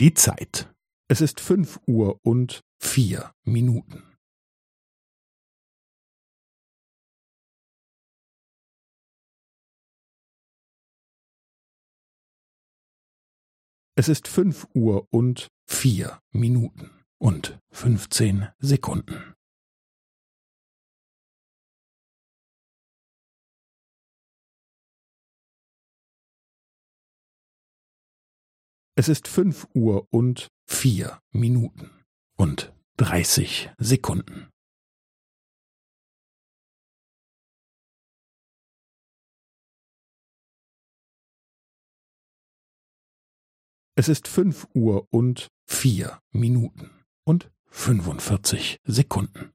Die Zeit. Es ist fünf Uhr und vier Minuten. Es ist fünf Uhr und vier Minuten und fünfzehn Sekunden. Es ist fünf Uhr und vier Minuten und dreißig Sekunden. Es ist fünf Uhr und vier Minuten und fünfundvierzig Sekunden.